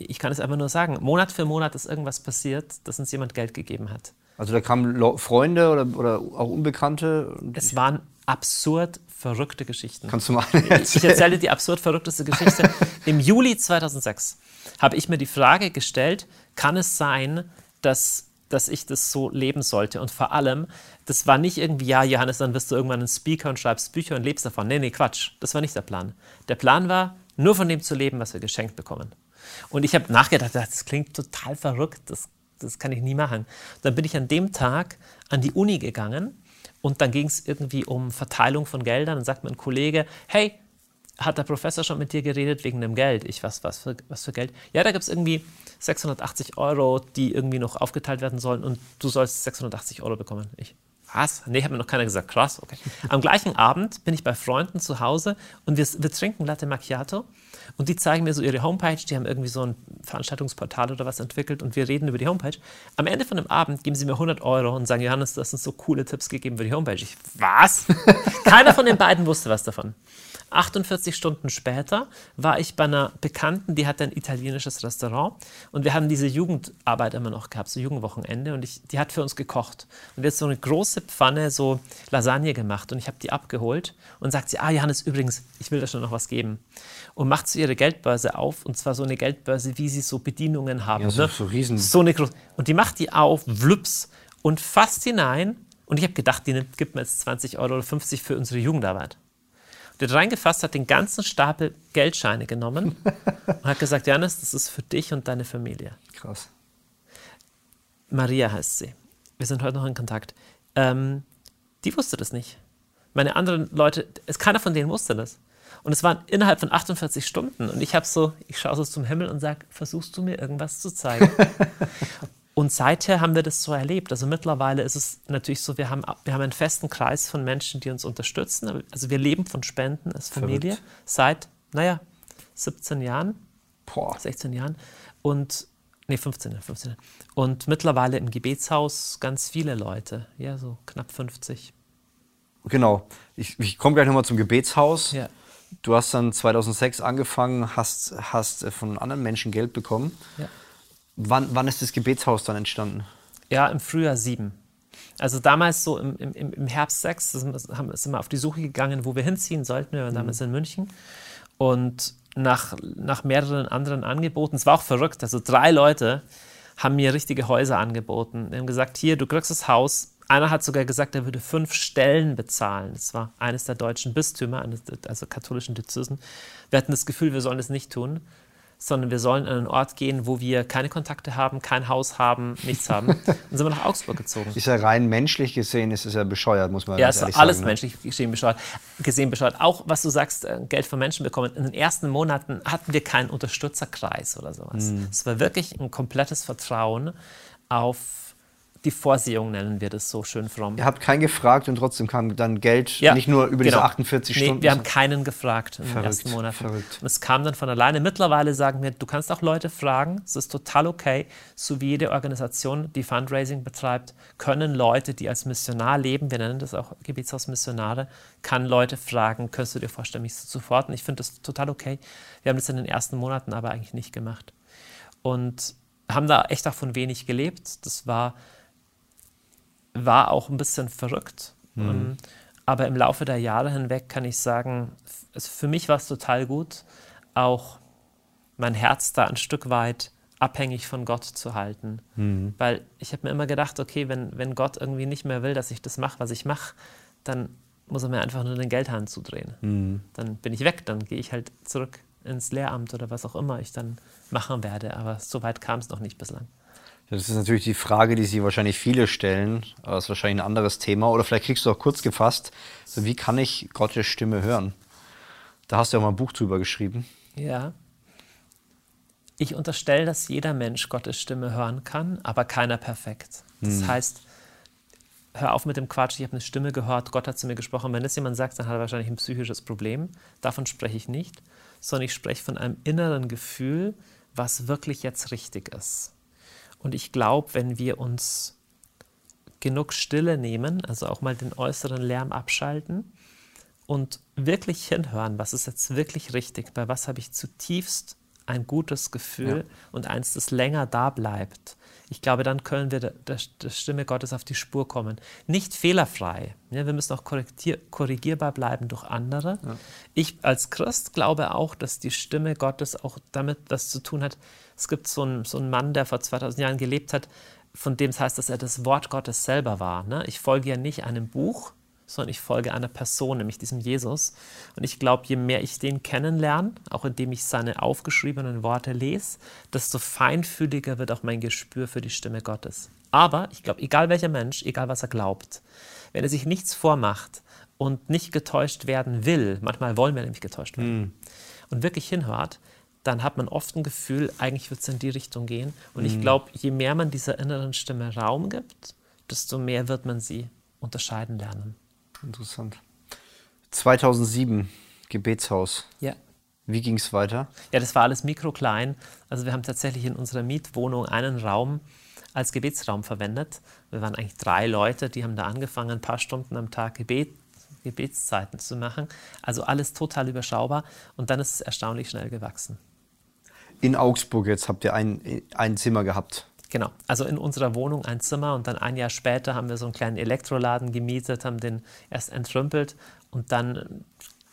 ich kann es einfach nur sagen, Monat für Monat ist irgendwas passiert, dass uns jemand Geld gegeben hat. Also da kamen Freunde oder, oder auch Unbekannte? Es waren absurd verrückte Geschichten. Kannst du mal erzählen? Ich erzähle die absurd verrückteste Geschichte. Im Juli 2006 habe ich mir die Frage gestellt, kann es sein, dass dass ich das so leben sollte. Und vor allem, das war nicht irgendwie, ja, Johannes, dann wirst du irgendwann ein Speaker und schreibst Bücher und lebst davon. Nee, nee, Quatsch. Das war nicht der Plan. Der Plan war, nur von dem zu leben, was wir geschenkt bekommen. Und ich habe nachgedacht, das klingt total verrückt, das, das kann ich nie machen. Dann bin ich an dem Tag an die Uni gegangen und dann ging es irgendwie um Verteilung von Geldern. Dann sagt mein Kollege, hey, hat der Professor schon mit dir geredet wegen dem Geld? Ich, was, was, für, was für Geld? Ja, da gibt es irgendwie 680 Euro, die irgendwie noch aufgeteilt werden sollen und du sollst 680 Euro bekommen. Ich, was? Nee, hat mir noch keiner gesagt. Krass, okay. Am gleichen Abend bin ich bei Freunden zu Hause und wir, wir trinken Latte Macchiato und die zeigen mir so ihre Homepage. Die haben irgendwie so ein Veranstaltungsportal oder was entwickelt und wir reden über die Homepage. Am Ende von dem Abend geben sie mir 100 Euro und sagen, Johannes, du hast uns so coole Tipps gegeben für die Homepage. Ich, was? Keiner von den beiden wusste was davon. 48 Stunden später war ich bei einer Bekannten, die hatte ein italienisches Restaurant und wir haben diese Jugendarbeit immer noch gehabt, so Jugendwochenende und ich, die hat für uns gekocht und jetzt so eine große Pfanne so Lasagne gemacht und ich habe die abgeholt und sagt sie, ah Johannes, übrigens, ich will dir schon noch was geben und macht so ihre Geldbörse auf und zwar so eine Geldbörse, wie sie so Bedienungen haben. Ja, so, ne? so riesen. So eine große. Und die macht die auf, wlups und fasst hinein und ich habe gedacht, die gibt mir jetzt 20 Euro oder 50 für unsere Jugendarbeit. Der hat reingefasst, hat den ganzen Stapel Geldscheine genommen und hat gesagt, Janis, das ist für dich und deine Familie. Krass. Maria heißt sie. Wir sind heute noch in Kontakt. Ähm, Die wusste das nicht. Meine anderen Leute, es, keiner von denen wusste das. Und es waren innerhalb von 48 Stunden. Und ich habe so, ich schaue so zum Himmel und sage, versuchst du mir irgendwas zu zeigen? und seither haben wir das so erlebt. Also mittlerweile ist es natürlich so, wir haben, wir haben einen festen Kreis von Menschen, die uns unterstützen. Also wir leben von Spenden als Familie Verrückt. seit, naja, 17 Jahren, Boah. 16 Jahren. Und Nee, 15, 15. Und mittlerweile im Gebetshaus ganz viele Leute, ja, so knapp 50. Genau. Ich, ich komme gleich nochmal zum Gebetshaus. Ja. Du hast dann 2006 angefangen, hast, hast von anderen Menschen Geld bekommen. Ja. Wann, wann ist das Gebetshaus dann entstanden? Ja, im Frühjahr 7. Also damals so im, im, im Herbst 6 sind wir auf die Suche gegangen, wo wir hinziehen sollten. Wir waren damals mhm. in München. Und nach, nach mehreren anderen Angeboten. Es war auch verrückt. Also drei Leute haben mir richtige Häuser angeboten. Die haben gesagt, hier, du kriegst das Haus. Einer hat sogar gesagt, er würde fünf Stellen bezahlen. Das war eines der deutschen Bistümer, also katholischen Diözesen. Wir hatten das Gefühl, wir sollen es nicht tun sondern wir sollen an einen Ort gehen, wo wir keine Kontakte haben, kein Haus haben, nichts haben. Dann sind wir nach Augsburg gezogen. Ist ja rein menschlich gesehen, ist es ja bescheuert, muss man ja, ist alles sagen, ne? menschlich gesehen bescheuert, gesehen bescheuert. Auch, was du sagst, äh, Geld von Menschen bekommen. In den ersten Monaten hatten wir keinen Unterstützerkreis oder sowas. Mhm. Es war wirklich ein komplettes Vertrauen auf die Vorsehung nennen wir das so schön fromm. Ihr habt keinen gefragt und trotzdem kam dann Geld, ja, nicht nur über genau. diese 48 nee, Stunden. wir haben keinen gefragt in verrückt, den ersten Monaten. Verrückt. Und es kam dann von alleine. Mittlerweile sagen wir, du kannst auch Leute fragen, es ist total okay. So wie jede Organisation, die Fundraising betreibt, können Leute, die als Missionar leben, wir nennen das auch Gebietshausmissionare, kann Leute fragen, könntest du dir vorstellen, mich zu supporten? Ich finde das total okay. Wir haben das in den ersten Monaten aber eigentlich nicht gemacht. Und haben da echt davon wenig gelebt. Das war war auch ein bisschen verrückt. Mhm. Um, aber im Laufe der Jahre hinweg kann ich sagen, für mich war es total gut, auch mein Herz da ein Stück weit abhängig von Gott zu halten. Mhm. Weil ich habe mir immer gedacht, okay, wenn, wenn Gott irgendwie nicht mehr will, dass ich das mache, was ich mache, dann muss er mir einfach nur den Geldhahn zudrehen. Mhm. Dann bin ich weg, dann gehe ich halt zurück ins Lehramt oder was auch immer ich dann machen werde. Aber so weit kam es noch nicht bislang. Das ist natürlich die Frage, die sich wahrscheinlich viele stellen, aber das ist wahrscheinlich ein anderes Thema. Oder vielleicht kriegst du auch kurz gefasst, so wie kann ich Gottes Stimme hören? Da hast du ja mal ein Buch drüber geschrieben. Ja. Ich unterstelle, dass jeder Mensch Gottes Stimme hören kann, aber keiner perfekt. Das hm. heißt, hör auf mit dem Quatsch, ich habe eine Stimme gehört, Gott hat zu mir gesprochen. Wenn das jemand sagt, dann hat er wahrscheinlich ein psychisches Problem. Davon spreche ich nicht, sondern ich spreche von einem inneren Gefühl, was wirklich jetzt richtig ist. Und ich glaube, wenn wir uns genug Stille nehmen, also auch mal den äußeren Lärm abschalten und wirklich hinhören, was ist jetzt wirklich richtig, bei was habe ich zutiefst ein gutes Gefühl ja. und eins, das länger da bleibt. Ich glaube, dann können wir der, der, der Stimme Gottes auf die Spur kommen. Nicht fehlerfrei. Ja, wir müssen auch korrigierbar bleiben durch andere. Ja. Ich als Christ glaube auch, dass die Stimme Gottes auch damit was zu tun hat, es gibt so einen, so einen Mann, der vor 2000 Jahren gelebt hat, von dem es heißt, dass er das Wort Gottes selber war. Ne? Ich folge ja nicht einem Buch, sondern ich folge einer Person, nämlich diesem Jesus. Und ich glaube, je mehr ich den kennenlerne, auch indem ich seine aufgeschriebenen Worte lese, desto feinfühliger wird auch mein Gespür für die Stimme Gottes. Aber ich glaube, egal welcher Mensch, egal was er glaubt, wenn er sich nichts vormacht und nicht getäuscht werden will, manchmal wollen wir nämlich getäuscht werden, mm. und wirklich hinhört, dann hat man oft ein Gefühl, eigentlich wird es in die Richtung gehen. Und mhm. ich glaube, je mehr man dieser inneren Stimme Raum gibt, desto mehr wird man sie unterscheiden lernen. Interessant. 2007, Gebetshaus. Ja. Wie ging es weiter? Ja, das war alles mikroklein. Also wir haben tatsächlich in unserer Mietwohnung einen Raum als Gebetsraum verwendet. Wir waren eigentlich drei Leute, die haben da angefangen, ein paar Stunden am Tag Gebet Gebetszeiten zu machen. Also alles total überschaubar und dann ist es erstaunlich schnell gewachsen. In Augsburg jetzt habt ihr ein, ein Zimmer gehabt. Genau, also in unserer Wohnung ein Zimmer und dann ein Jahr später haben wir so einen kleinen Elektroladen gemietet, haben den erst entrümpelt und dann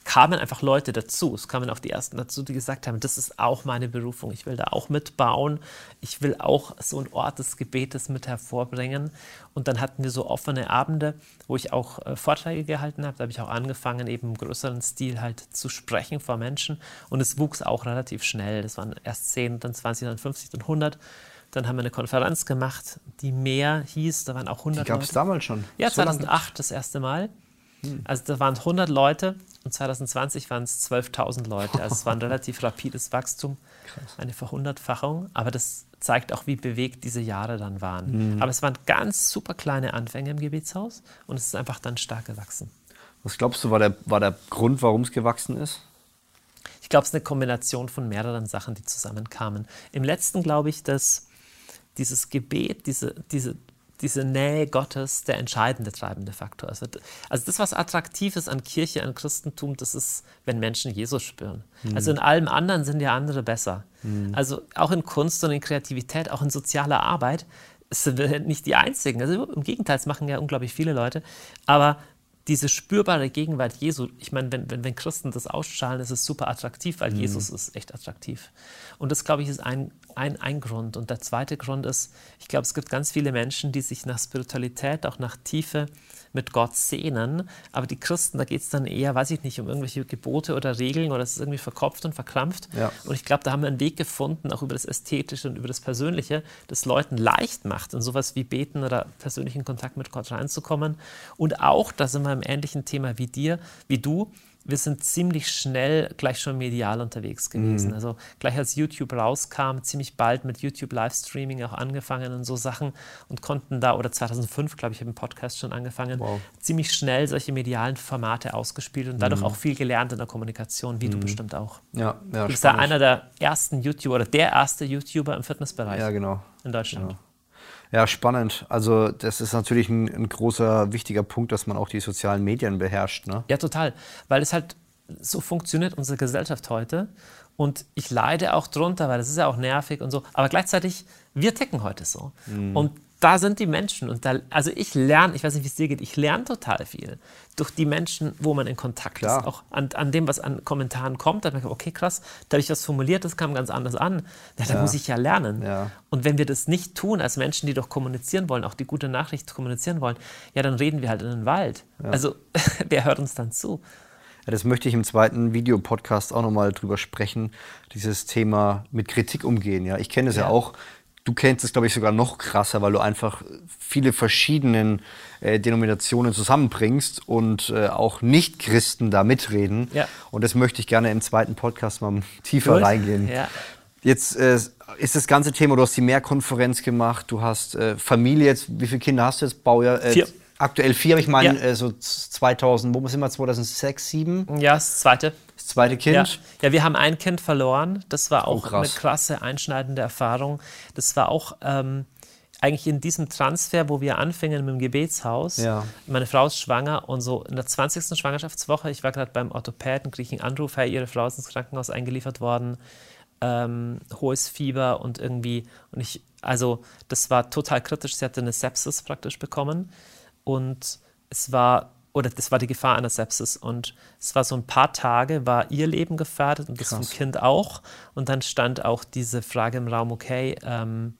kamen einfach Leute dazu. Es kamen auch die ersten dazu, die gesagt haben, das ist auch meine Berufung. Ich will da auch mitbauen. Ich will auch so einen Ort des Gebetes mit hervorbringen. Und dann hatten wir so offene Abende, wo ich auch äh, Vorträge gehalten habe. Da habe ich auch angefangen, eben im größeren Stil halt zu sprechen vor Menschen. Und es wuchs auch relativ schnell. Das waren erst 10, dann 20, dann 50, dann 100 Dann haben wir eine Konferenz gemacht, die mehr hieß, da waren auch 100 Die gab es damals schon. Ja, So lange 2008 das erste Mal. Also da waren 100 Leute und 2020 waren es 12.000 Leute. Also es war ein relativ rapides Wachstum, eine Verhundertfachung. Aber das zeigt auch, wie bewegt diese Jahre dann waren. Aber es waren ganz super kleine Anfänge im Gebetshaus und es ist einfach dann stark gewachsen. Was glaubst du, war der, war der Grund, warum es gewachsen ist? Ich glaube, es ist eine Kombination von mehreren Sachen, die zusammenkamen. Im letzten glaube ich, dass dieses Gebet, diese, diese, diese Nähe Gottes der entscheidende treibende Faktor ist. Also das, was attraktiv ist an Kirche, an Christentum, das ist, wenn Menschen Jesus spüren. Also in allem anderen sind ja andere besser. Also auch in Kunst und in Kreativität, auch in sozialer Arbeit sind wir nicht die Einzigen. Also im Gegenteil, es machen ja unglaublich viele Leute. Aber diese spürbare Gegenwart Jesu, ich meine, wenn, wenn, wenn Christen das ausstrahlen, ist es super attraktiv, weil Jesus ist echt attraktiv. Und das, glaube ich, ist ein, ein, ein Grund. Und der zweite Grund ist, ich glaube, es gibt ganz viele Menschen, die sich nach Spiritualität, auch nach Tiefe mit Gott sehnen. Aber die Christen, da geht es dann eher, weiß ich nicht, um irgendwelche Gebote oder Regeln oder es ist irgendwie verkopft und verkrampft. Ja. Und ich glaube, da haben wir einen Weg gefunden, auch über das Ästhetische und über das Persönliche, das Leuten leicht macht, in sowas wie Beten oder persönlichen Kontakt mit Gott reinzukommen. Und auch, da sind wir im ähnlichen Thema wie dir, wie du, wir sind ziemlich schnell gleich schon medial unterwegs gewesen. Also gleich als YouTube rauskam, ziemlich bald mit YouTube Livestreaming auch angefangen und so Sachen und konnten da, oder 2005, glaube ich, habe im Podcast schon angefangen, Wow. ziemlich schnell solche medialen Formate ausgespielt und dadurch auch viel gelernt in der Kommunikation, wie du bestimmt auch. Ja, ja. Du bist einer der ersten YouTuber oder der erste YouTuber im Fitnessbereich Ja, genau. in Deutschland. Ja, spannend. Also das ist natürlich ein, ein großer, wichtiger Punkt, dass man auch die sozialen Medien beherrscht. Ne? Ja, total. Weil es halt so funktioniert unsere Gesellschaft heute. Und ich leide auch drunter, weil das ist ja auch nervig und so. Aber gleichzeitig, wir ticken heute so. Mhm. Und da sind die Menschen. Und da, also ich lerne, ich weiß nicht, wie es dir geht, ich lerne total viel durch die Menschen, wo man in Kontakt Klar. ist. Auch an, an dem, was an Kommentaren kommt. Da merke ich, okay, krass, da habe ich was formuliert, das kam ganz anders an. Ja, da muss ich ja lernen. Ja. Und wenn wir das nicht tun, als Menschen, die doch kommunizieren wollen, auch die gute Nachricht kommunizieren wollen, ja, dann reden wir halt in den Wald. Also, wer hört uns dann zu? Ja, das möchte ich im zweiten Videopodcast auch nochmal drüber sprechen, dieses Thema mit Kritik umgehen. Ja, ich kenne es ja. Ja. auch. Du kennst es, glaube ich, sogar noch krasser, weil du einfach viele verschiedenen äh, Denominationen zusammenbringst und äh, auch Nicht-Christen da mitreden. Ja. Und das möchte ich gerne im zweiten Podcast mal tiefer Gut. reingehen. Ja. Jetzt äh, ist das ganze Thema, du hast die Mehrkonferenz gemacht, du hast äh, Familie, jetzt, wie viele Kinder hast du jetzt? Baujahr? Äh, Vier. Aktuell vier, aber ich meine Ja. äh, so 2000, wo sind wir, 2006, 2007? Ja, das zweite. Das zweite Kind. Ja. ja, wir haben ein Kind verloren. Das war auch Oh, eine krasse, einschneidende Erfahrung. Das war auch ähm, eigentlich in diesem Transfer, wo wir anfingen mit dem Gebetshaus. Ja. Meine Frau ist schwanger und so in der 20. Schwangerschaftswoche, ich war gerade beim Orthopäden, kriege ich einen Anruf, hey, ihre Frau ist ins Krankenhaus eingeliefert worden, ähm, hohes Fieber und irgendwie, und ich, also das war total kritisch, sie hatte eine Sepsis praktisch bekommen und es war, oder das war die Gefahr einer Sepsis. Und es war so ein paar Tage, war ihr Leben gefährdet und das vom Krass. Kind auch. Und dann stand auch diese Frage im Raum, okay, ähm,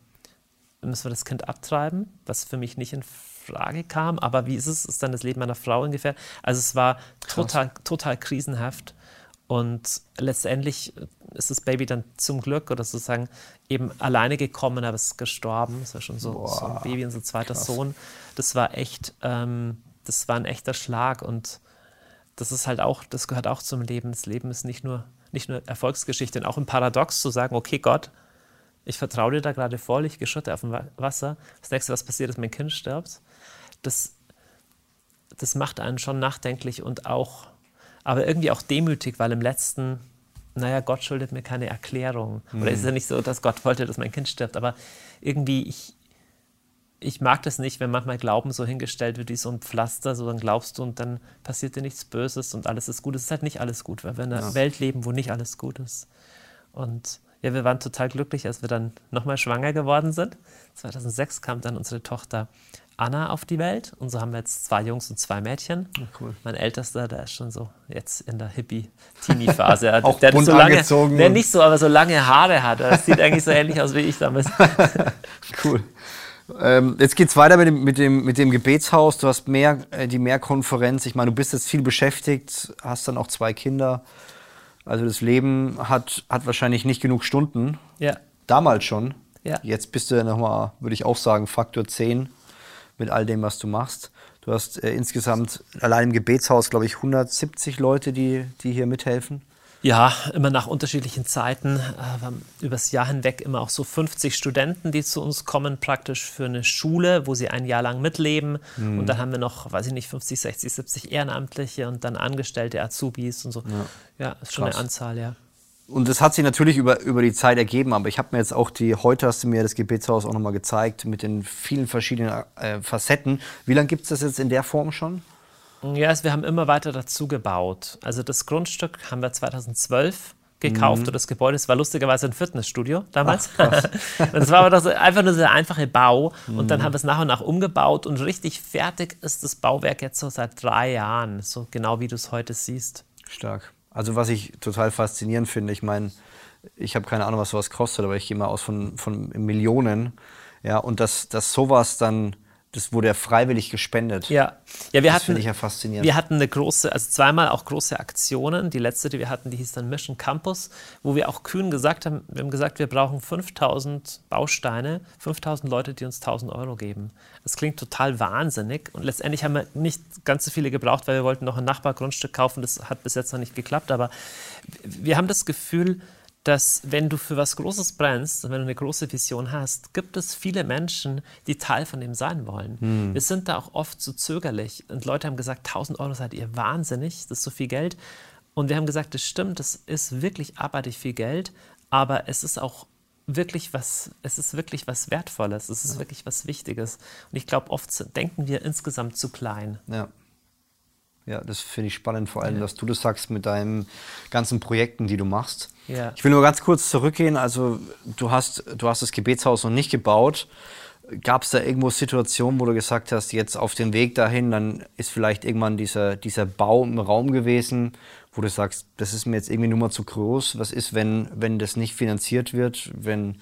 müssen wir das Kind abtreiben, was für mich nicht in Frage kam, aber wie ist es, ist dann das Leben meiner Frau in Gefahr? Also es war total, total krisenhaft und letztendlich ist das Baby dann zum Glück oder sozusagen eben alleine gekommen, aber es ist gestorben. Es war schon so, so ein Baby, unser zweiter Sohn. Das war echt, ähm, das war ein echter Schlag und das ist halt auch, das gehört auch zum Leben. Das Leben ist nicht nur, nicht nur Erfolgsgeschichte und auch ein Paradox zu sagen, okay, Gott, ich vertraue dir da gerade voll, ich geschotte auf dem Wa- Wasser. Das nächste, was passiert, ist, mein Kind stirbt. Das, das macht einen schon nachdenklich und auch, aber irgendwie auch demütig, weil im letzten, naja, Gott schuldet mir keine Erklärung. Oder ist es ja nicht so, dass Gott wollte, dass mein Kind stirbt, aber irgendwie, ich, ich mag das nicht, wenn manchmal Glauben so hingestellt wird wie so ein Pflaster, so dann glaubst du und dann passiert dir nichts Böses und alles ist gut. Es ist halt nicht alles gut, weil wir in einer Welt leben, wo nicht alles gut ist. Und ja, wir waren total glücklich, als wir dann nochmal schwanger geworden sind. 2006 kam dann unsere Tochter Anna auf die Welt und so haben wir jetzt zwei Jungs und zwei Mädchen. cool. Mein Ältester, der ist schon so jetzt in der Hippie-Teenie-Phase. Der- Auch der bunt so lange, angezogen Der nicht so, aber so lange Haare hat. Das sieht eigentlich so ähnlich aus wie ich damals. Cool. Ähm, jetzt geht's weiter mit dem, mit, dem, mit dem Gebetshaus. Du hast mehr, äh, die Mehrkonferenz. Ich meine, du bist jetzt viel beschäftigt, hast dann auch zwei Kinder. Also das Leben hat, hat wahrscheinlich nicht genug Stunden. Ja. Damals schon. Ja. Jetzt bist du ja nochmal, würde ich auch sagen, Faktor 10 mit all dem, was du machst. Du hast äh, insgesamt allein im Gebetshaus, glaube ich, 170 Leute, die, die hier mithelfen. Ja, immer nach unterschiedlichen Zeiten. Äh, übers Jahr hinweg immer auch so 50 Studenten, die zu uns kommen, praktisch für eine Schule, wo sie ein Jahr lang mitleben. Mhm. Und dann haben wir noch, weiß ich nicht, 50, 60, 70 Ehrenamtliche und dann Angestellte, Azubis und so. Ja, ja ist schon Krass. eine Anzahl, ja. Und das hat sich natürlich über, über die Zeit ergeben, aber ich habe mir jetzt auch die, heute hast du mir das Gebetshaus auch nochmal gezeigt, mit den vielen verschiedenen äh, Facetten. Wie lange gibt es das jetzt in der Form schon? Ja, also wir haben immer weiter dazu gebaut. Also das Grundstück haben wir 2012 gekauft mhm. und das Gebäude, das war lustigerweise ein Fitnessstudio damals. Ach, das war aber so, einfach nur der einfache Bau mhm. und dann haben wir es nach und nach umgebaut und richtig fertig ist das Bauwerk jetzt so seit drei Jahren, so genau wie du es heute siehst. Stark. Also was ich total faszinierend finde, ich meine, ich habe keine Ahnung, was sowas kostet, aber ich gehe mal aus von, von Millionen. Ja, und dass, dass sowas dann das wurde ja freiwillig gespendet. Ja, ja wir das hatten, ich ja faszinierend. Wir hatten eine große, also zweimal auch große Aktionen. Die letzte, die wir hatten, die hieß dann Mission Campus, wo wir auch kühn gesagt haben, wir haben gesagt, wir brauchen 5000 Bausteine, 5000 Leute, die uns 1000 Euro geben. Das klingt total wahnsinnig und letztendlich haben wir nicht ganz so viele gebraucht, weil wir wollten noch ein Nachbargrundstück kaufen. Das hat bis jetzt noch nicht geklappt, aber wir haben das Gefühl, dass wenn du für was Großes brennst und wenn du eine große Vision hast, gibt es viele Menschen, die Teil von dem sein wollen. Hm. Wir sind da auch oft zu so zögerlich und Leute haben gesagt, 1000 Euro seid ihr wahnsinnig, das ist so viel Geld. Und wir haben gesagt, das stimmt, das ist wirklich abartig viel Geld, aber es ist auch wirklich was, es ist wirklich was Wertvolles, es ist ja. wirklich was Wichtiges. Und ich glaube, oft denken wir insgesamt zu klein. Ja. Ja, das finde ich spannend, vor allem, ja. dass du das sagst mit deinen ganzen Projekten, die du machst. Ja. Ich will nur ganz kurz zurückgehen. Also, du hast, du hast das Gebetshaus noch nicht gebaut. Gab es da irgendwo Situationen, wo du gesagt hast, jetzt auf dem Weg dahin, dann ist vielleicht irgendwann dieser, dieser Bau im Raum gewesen, wo du sagst, das ist mir jetzt irgendwie nur mal zu groß. Was ist, wenn, wenn das nicht finanziert wird, wenn,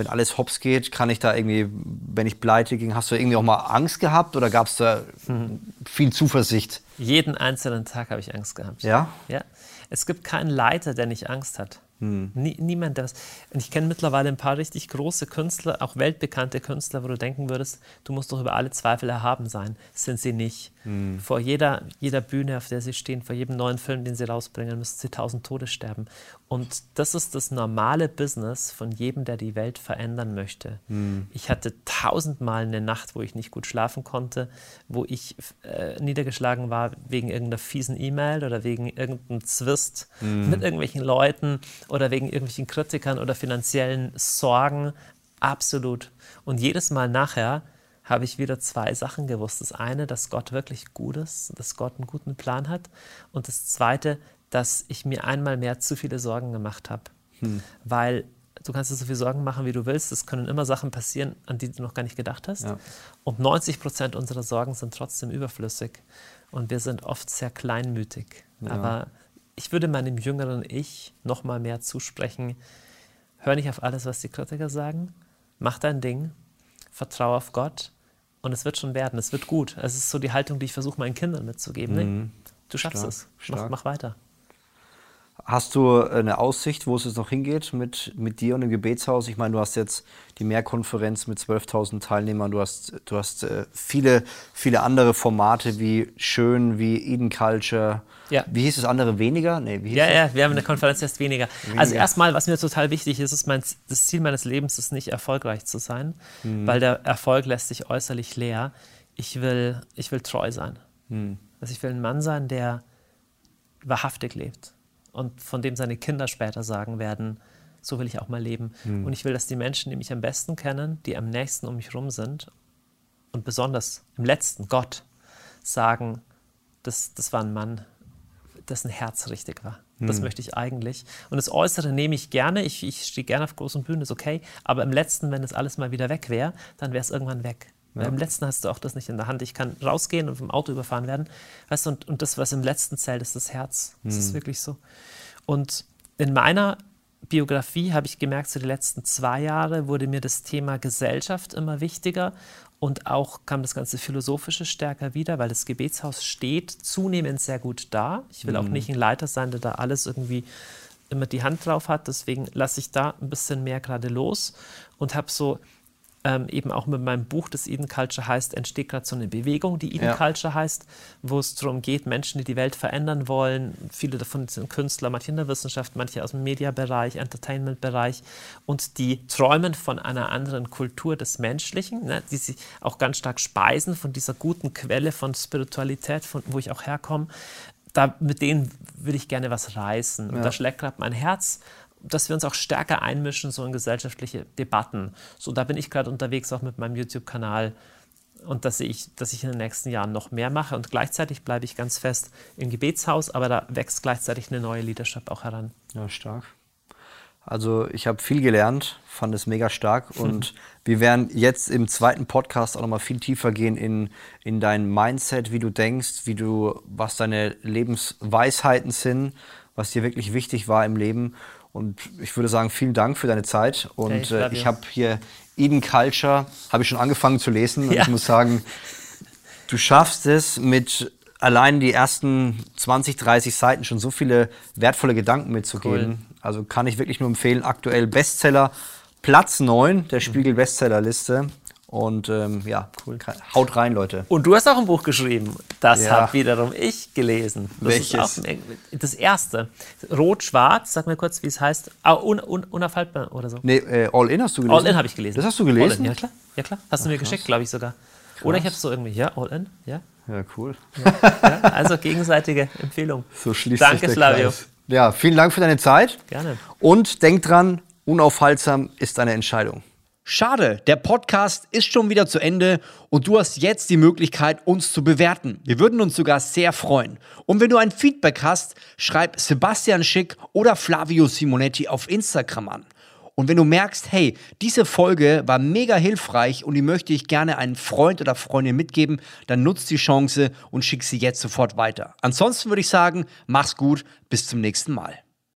wenn alles hops geht? Kann ich da irgendwie, wenn ich pleite ging, hast du irgendwie auch mal Angst gehabt oder gab es da mhm. viel Zuversicht? Jeden einzelnen Tag habe ich Angst gehabt. Ja? Ja. Es gibt keinen Leiter, der nicht Angst hat. Hm. Nie, niemand, der was. Und ich kenne mittlerweile ein paar richtig große Künstler, auch weltbekannte Künstler, wo du denken würdest, du musst doch über alle Zweifel erhaben sein. Sind sie nicht. Hm. Vor jeder, jeder Bühne, auf der sie stehen, vor jedem neuen Film, den sie rausbringen, müssen sie tausend Tode sterben. Und das ist das normale Business von jedem, der die Welt verändern möchte. Hm. Ich hatte tausendmal eine Nacht, wo ich nicht gut schlafen konnte, wo ich äh, niedergeschlagen war wegen irgendeiner fiesen E-Mail oder wegen irgendeinem Zwist hm. mit irgendwelchen Leuten oder wegen irgendwelchen Kritikern oder finanziellen Sorgen. Absolut. Und jedes Mal nachher habe ich wieder zwei Sachen gewusst. Das eine, dass Gott wirklich gut ist, dass Gott einen guten Plan hat. Und das zweite, dass ich mir einmal mehr zu viele Sorgen gemacht habe. Hm. Weil du kannst dir so viele Sorgen machen, wie du willst. Es können immer Sachen passieren, an die du noch gar nicht gedacht hast. Ja. Und 90 Prozent unserer Sorgen sind trotzdem überflüssig. Und wir sind oft sehr kleinmütig. Ja. Aber ich würde meinem jüngeren Ich noch mal mehr zusprechen. Hör nicht auf alles, was die Kritiker sagen. Mach dein Ding. Vertraue auf Gott. Und es wird schon werden. Es wird gut. Es ist so die Haltung, die ich versuche, meinen Kindern mitzugeben. Mhm. Nee, du schaffst stark, es. Mach, mach weiter. Hast du eine Aussicht, wo es jetzt noch hingeht mit, mit dir und dem Gebetshaus? Ich meine, du hast jetzt die Mehrkonferenz mit 12.000 Teilnehmern, du hast, du hast äh, viele, viele andere Formate wie Schön, wie Eden Culture. Ja. Wie hieß das andere? Weniger? Nee, wie hieß ja, das? ja, wir haben eine Konferenz, heißt weniger. weniger. Also erstmal, was mir total wichtig ist, ist mein, das Ziel meines Lebens ist nicht erfolgreich zu sein, mhm. weil der Erfolg lässt sich äußerlich leer. Ich will, ich will treu sein. Mhm. Also ich will ein Mann sein, der wahrhaftig lebt und von dem seine Kinder später sagen werden, so will ich auch mal leben. Mhm. Und ich will, dass die Menschen, die mich am besten kennen, die am nächsten um mich herum sind und besonders im letzten Gott sagen, das, das war ein Mann, dessen Herz richtig war. Das mhm. möchte ich eigentlich. Und das Äußere nehme ich gerne. Ich, ich stehe gerne auf großen Bühnen, ist okay. Aber im letzten, wenn das alles mal wieder weg wäre, dann wäre es irgendwann weg. Ja. Im letzten hast du auch das nicht in der Hand. Ich kann rausgehen und vom Auto überfahren werden. Weißt du, und, und das, was im letzten zählt, ist das Herz. Das mhm. ist wirklich so. Und in meiner Biografie habe ich gemerkt, so die letzten zwei Jahre wurde mir das Thema Gesellschaft immer wichtiger und auch kam das ganze Philosophische stärker wieder, weil das Gebetshaus steht zunehmend sehr gut da. Ich will mhm. auch nicht ein Leiter sein, der da alles irgendwie immer die Hand drauf hat. Deswegen lasse ich da ein bisschen mehr gerade los und habe so ähm, eben auch mit meinem Buch, das Eden Culture heißt, entsteht gerade so eine Bewegung, die Eden ja. Culture heißt, wo es darum geht, Menschen, die die Welt verändern wollen. Viele davon sind Künstler, manche in der Wissenschaft, manche aus dem Mediabereich, Entertainment-Bereich und die träumen von einer anderen Kultur des Menschlichen, ne, die sich auch ganz stark speisen von dieser guten Quelle von Spiritualität, von wo ich auch herkomme. Da, mit denen würde ich gerne was reißen. Und da schlägt gerade mein Herz dass wir uns auch stärker einmischen so in gesellschaftliche Debatten. So, da bin ich gerade unterwegs auch mit meinem YouTube-Kanal und dass ich, dass ich in den nächsten Jahren noch mehr mache. Und gleichzeitig bleibe ich ganz fest im Gebetshaus, aber da wächst gleichzeitig eine neue Leadership auch heran. Ja, stark. Also ich habe viel gelernt, fand es mega stark und wir werden jetzt im zweiten Podcast auch nochmal viel tiefer gehen in, in dein Mindset, wie du denkst, wie du, was deine Lebensweisheiten sind, was dir wirklich wichtig war im Leben und ich würde sagen, vielen Dank für deine Zeit. Und äh, ich habe hier Eden Culture, habe ich schon angefangen zu lesen. Und ja. ich muss sagen, du schaffst es mit allein die ersten 20, 30 Seiten schon so viele wertvolle Gedanken mitzugeben. Cool. Also kann ich wirklich nur empfehlen. Aktuell Bestseller, Platz 9 der Spiegel Bestsellerliste. Und ähm, ja, cool. Haut rein, Leute. Und du hast auch ein Buch geschrieben. Das ja. habe wiederum ich gelesen. Das Welches? Ist auch das erste. Rot-Schwarz, sag mir kurz, wie es heißt. Ah, un, un, unaufhaltbar oder so. Nee, äh, All In hast du gelesen. All In habe ich gelesen. Das hast du gelesen? ja, klar. Ja, klar. Hast Ach, du mir krass. geschickt, glaube ich sogar. Krass. Oder ich habe es so irgendwie, ja, All In, ja. Ja, cool. Ja, ja, also gegenseitige Empfehlung. So schließt Danke, sich der Flavio. Kreis. Ja, vielen Dank für deine Zeit. Gerne. Und denk dran, unaufhaltsam ist deine Entscheidung. Schade, der Podcast ist schon wieder zu Ende und du hast jetzt die Möglichkeit, uns zu bewerten. Wir würden uns sogar sehr freuen. Und wenn du ein Feedback hast, schreib Sebastian Schick oder Flavio Simonetti auf Instagram an. Und wenn du merkst, hey, diese Folge war mega hilfreich und die möchte ich gerne einen Freund oder Freundin mitgeben, dann nutzt die Chance und schick sie jetzt sofort weiter. Ansonsten würde ich sagen, mach's gut, bis zum nächsten Mal.